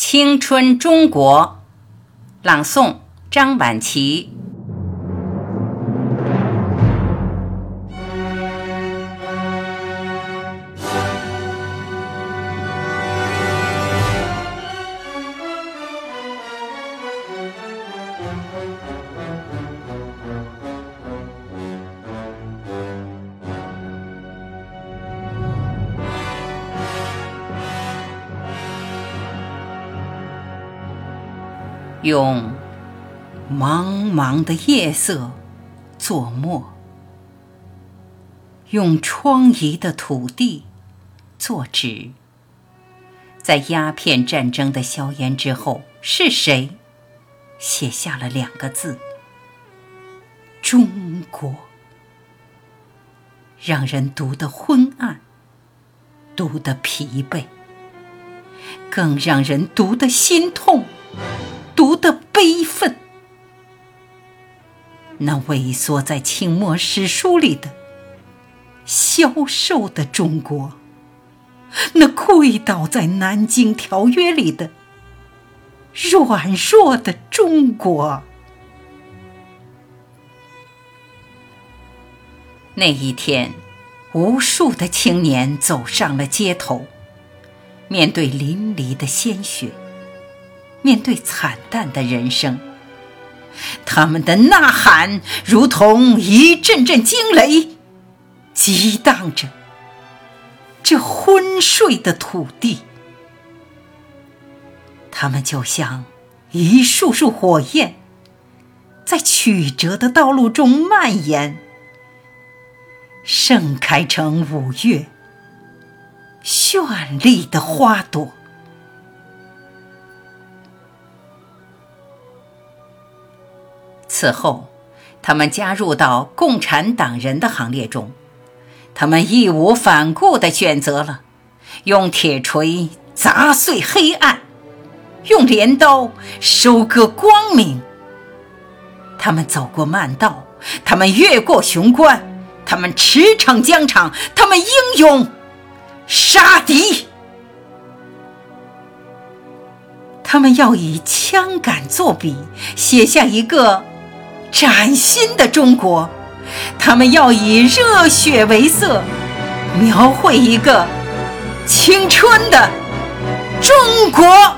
青春中国，朗诵张晚琪。用茫茫的夜色作墨，用疮痍的土地作纸。在鸦片战争的硝烟之后，是谁写下了两个字“中国”？让人读得昏暗，读得疲惫，更让人读得心痛。读的悲愤，那萎缩在清末史书里的消瘦的中国，那跪倒在南京条约里的软弱的中国。那一天，无数的青年走上了街头，面对淋漓的鲜血。面对惨淡的人生，他们的呐喊如同一阵阵惊雷，激荡着这昏睡的土地。他们就像一束束火焰，在曲折的道路中蔓延，盛开成五月绚丽的花朵。此后，他们加入到共产党人的行列中，他们义无反顾地选择了用铁锤砸碎黑暗，用镰刀收割光明。他们走过慢道，他们越过雄关，他们驰骋疆场，他们英勇杀敌。他们要以枪杆作笔，写下一个。崭新的中国，他们要以热血为色，描绘一个青春的中国。